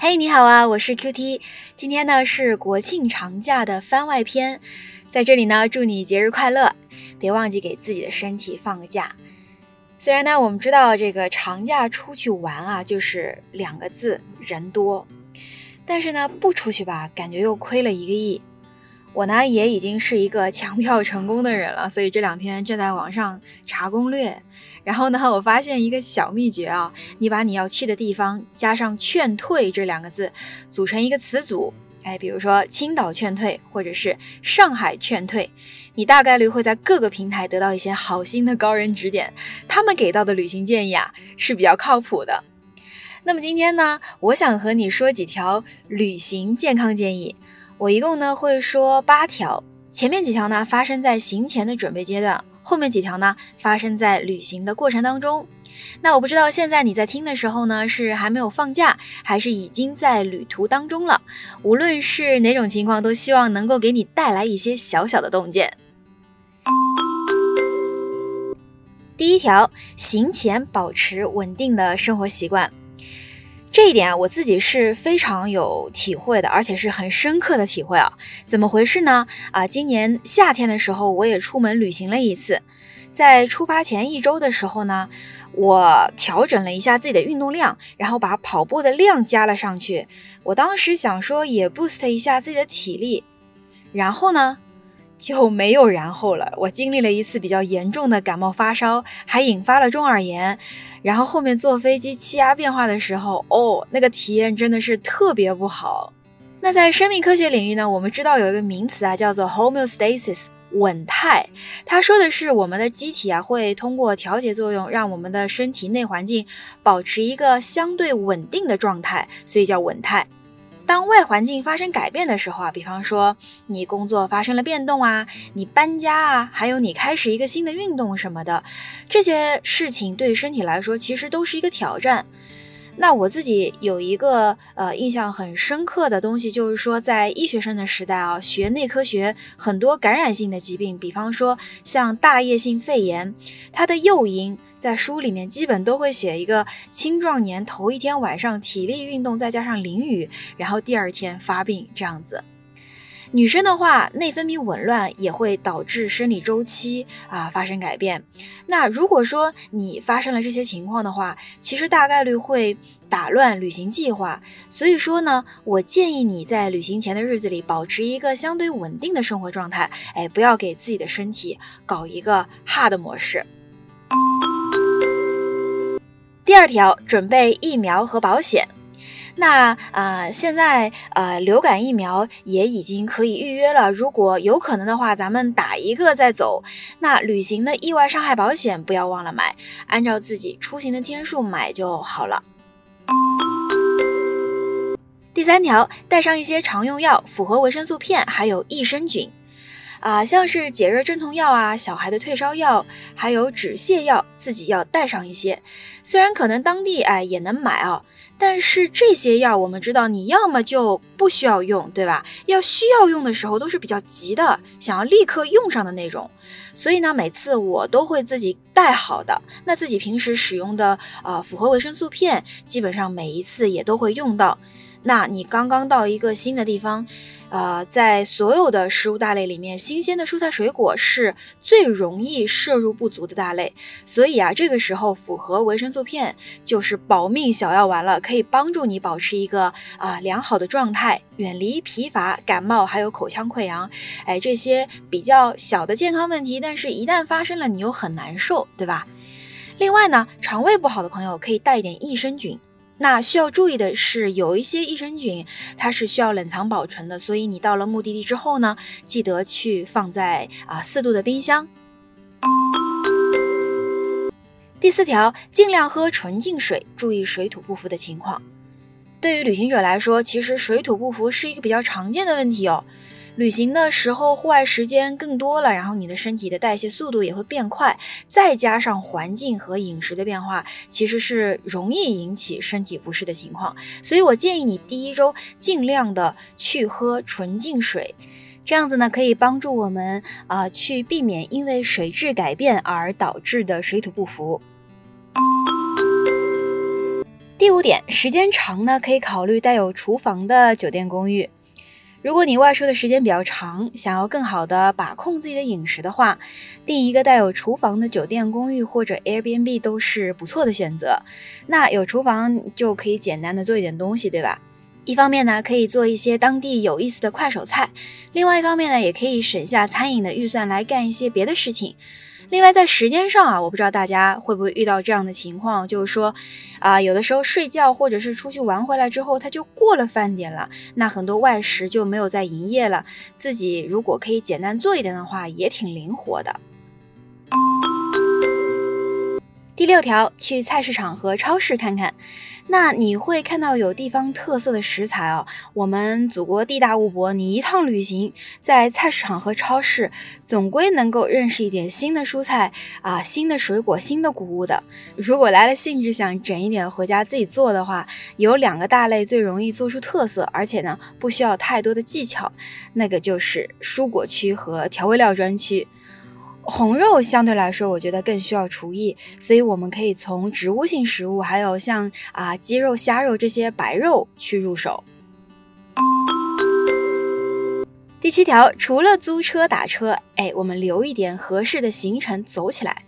嘿，你好啊，我是 Q T。今天呢是国庆长假的番外篇，在这里呢祝你节日快乐，别忘记给自己的身体放个假。虽然呢我们知道这个长假出去玩啊就是两个字人多，但是呢不出去吧感觉又亏了一个亿。我呢也已经是一个 抢票成功的人了，所以这两天正在网上查攻略。然后呢，我发现一个小秘诀啊，你把你要去的地方加上“劝退”这两个字，组成一个词组，哎，比如说青岛劝退，或者是上海劝退，你大概率会在各个平台得到一些好心的高人指点，他们给到的旅行建议啊是比较靠谱的。那么今天呢，我想和你说几条旅行健康建议，我一共呢会说八条，前面几条呢发生在行前的准备阶段。后面几条呢，发生在旅行的过程当中。那我不知道现在你在听的时候呢，是还没有放假，还是已经在旅途当中了？无论是哪种情况，都希望能够给你带来一些小小的洞见。第一条，行前保持稳定的生活习惯。这一点啊，我自己是非常有体会的，而且是很深刻的体会啊。怎么回事呢？啊，今年夏天的时候，我也出门旅行了一次。在出发前一周的时候呢，我调整了一下自己的运动量，然后把跑步的量加了上去。我当时想说，也 boost 一下自己的体力。然后呢？就没有然后了。我经历了一次比较严重的感冒发烧，还引发了中耳炎。然后后面坐飞机气压变化的时候，哦，那个体验真的是特别不好。那在生命科学领域呢，我们知道有一个名词啊，叫做 homeostasis 稳态。它说的是我们的机体啊，会通过调节作用，让我们的身体内环境保持一个相对稳定的状态，所以叫稳态。当外环境发生改变的时候啊，比方说你工作发生了变动啊，你搬家啊，还有你开始一个新的运动什么的，这些事情对身体来说其实都是一个挑战。那我自己有一个呃印象很深刻的东西，就是说在医学生的时代啊，学内科学很多感染性的疾病，比方说像大叶性肺炎，它的诱因在书里面基本都会写一个青壮年头一天晚上体力运动再加上淋雨，然后第二天发病这样子。女生的话，内分泌紊乱也会导致生理周期啊发生改变。那如果说你发生了这些情况的话，其实大概率会打乱旅行计划。所以说呢，我建议你在旅行前的日子里保持一个相对稳定的生活状态，哎，不要给自己的身体搞一个 hard 模式。第二条，准备疫苗和保险。那啊，现在呃，流感疫苗也已经可以预约了。如果有可能的话，咱们打一个再走。那旅行的意外伤害保险不要忘了买，按照自己出行的天数买就好了。第三条，带上一些常用药，复合维生素片，还有益生菌。啊，像是解热镇痛药啊，小孩的退烧药，还有止泻药，自己要带上一些。虽然可能当地哎也能买啊。但是这些药，我们知道你要么就不需要用，对吧？要需要用的时候都是比较急的，想要立刻用上的那种。所以呢，每次我都会自己带好的。那自己平时使用的呃复合维生素片，基本上每一次也都会用到。那你刚刚到一个新的地方，呃，在所有的食物大类里面，新鲜的蔬菜水果是最容易摄入不足的大类，所以啊，这个时候复合维生素片就是保命小药丸了，可以帮助你保持一个啊良好的状态，远离疲乏、感冒，还有口腔溃疡，哎，这些比较小的健康问题，但是一旦发生了，你又很难受，对吧？另外呢，肠胃不好的朋友可以带一点益生菌。那需要注意的是，有一些益生菌它是需要冷藏保存的，所以你到了目的地之后呢，记得去放在啊四度的冰箱。第四条，尽量喝纯净水，注意水土不服的情况。对于旅行者来说，其实水土不服是一个比较常见的问题哦。旅行的时候，户外时间更多了，然后你的身体的代谢速度也会变快，再加上环境和饮食的变化，其实是容易引起身体不适的情况。所以我建议你第一周尽量的去喝纯净水，这样子呢可以帮助我们啊去避免因为水质改变而导致的水土不服。第五点，时间长呢，可以考虑带有厨房的酒店公寓。如果你外出的时间比较长，想要更好的把控自己的饮食的话，订一个带有厨房的酒店公寓或者 Airbnb 都是不错的选择。那有厨房就可以简单的做一点东西，对吧？一方面呢，可以做一些当地有意思的快手菜；另外一方面呢，也可以省下餐饮的预算来干一些别的事情。另外，在时间上啊，我不知道大家会不会遇到这样的情况，就是说，啊，有的时候睡觉或者是出去玩回来之后，他就过了饭点了，那很多外食就没有再营业了。自己如果可以简单做一点的话，也挺灵活的。六条，去菜市场和超市看看。那你会看到有地方特色的食材哦。我们祖国地大物博，你一趟旅行在菜市场和超市，总归能够认识一点新的蔬菜啊、新的水果、新的谷物的。如果来了兴致想整一点回家自己做的话，有两个大类最容易做出特色，而且呢不需要太多的技巧，那个就是蔬果区和调味料专区。红肉相对来说，我觉得更需要厨艺，所以我们可以从植物性食物，还有像啊鸡肉、虾肉这些白肉去入手。第七条，除了租车打车，哎，我们留一点合适的行程走起来。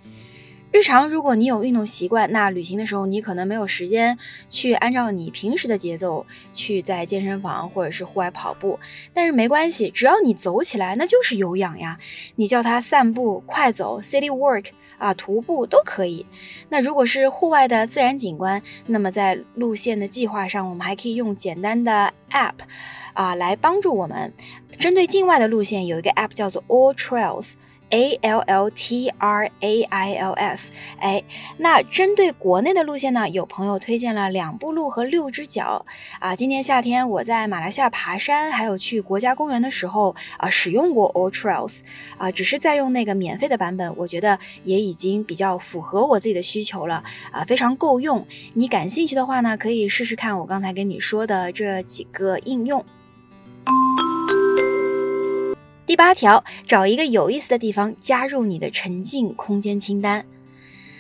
日常，如果你有运动习惯，那旅行的时候你可能没有时间去按照你平时的节奏去在健身房或者是户外跑步。但是没关系，只要你走起来，那就是有氧呀。你叫它散步、快走、city walk 啊，徒步都可以。那如果是户外的自然景观，那么在路线的计划上，我们还可以用简单的 app 啊来帮助我们。针对境外的路线，有一个 app 叫做 All Trails。A L L T R A I L S，哎，那针对国内的路线呢，有朋友推荐了两步路和六只脚啊。今年夏天我在马来西亚爬山，还有去国家公园的时候啊，使用过 All Trails 啊，只是在用那个免费的版本，我觉得也已经比较符合我自己的需求了啊，非常够用。你感兴趣的话呢，可以试试看我刚才跟你说的这几个应用。第八条，找一个有意思的地方加入你的沉浸空间清单。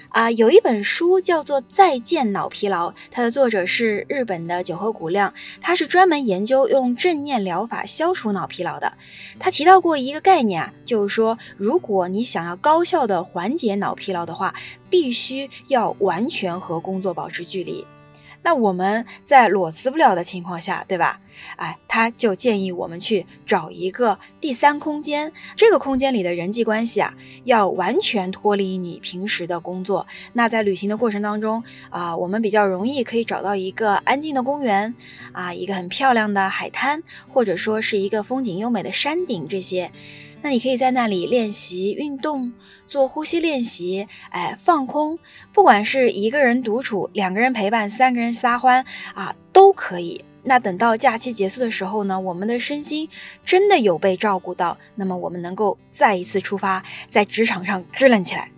啊，有一本书叫做《再见脑疲劳》，它的作者是日本的久和谷亮，他是专门研究用正念疗法消除脑疲劳的。他提到过一个概念啊，就是说，如果你想要高效的缓解脑疲劳的话，必须要完全和工作保持距离。那我们在裸辞不了的情况下，对吧？哎，他就建议我们去找一个第三空间，这个空间里的人际关系啊，要完全脱离你平时的工作。那在旅行的过程当中啊，我们比较容易可以找到一个安静的公园啊，一个很漂亮的海滩，或者说是一个风景优美的山顶这些。那你可以在那里练习运动，做呼吸练习，哎，放空。不管是一个人独处，两个人陪伴，三个人撒欢啊，都可以。那等到假期结束的时候呢，我们的身心真的有被照顾到，那么我们能够再一次出发，在职场上支棱起来。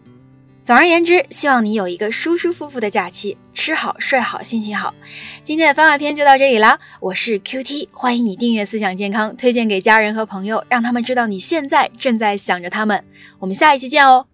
总而言之，希望你有一个舒舒服服的假期，吃好睡好，心情好。今天的番外篇就到这里啦，我是 Q T，欢迎你订阅思想健康，推荐给家人和朋友，让他们知道你现在正在想着他们。我们下一期见哦。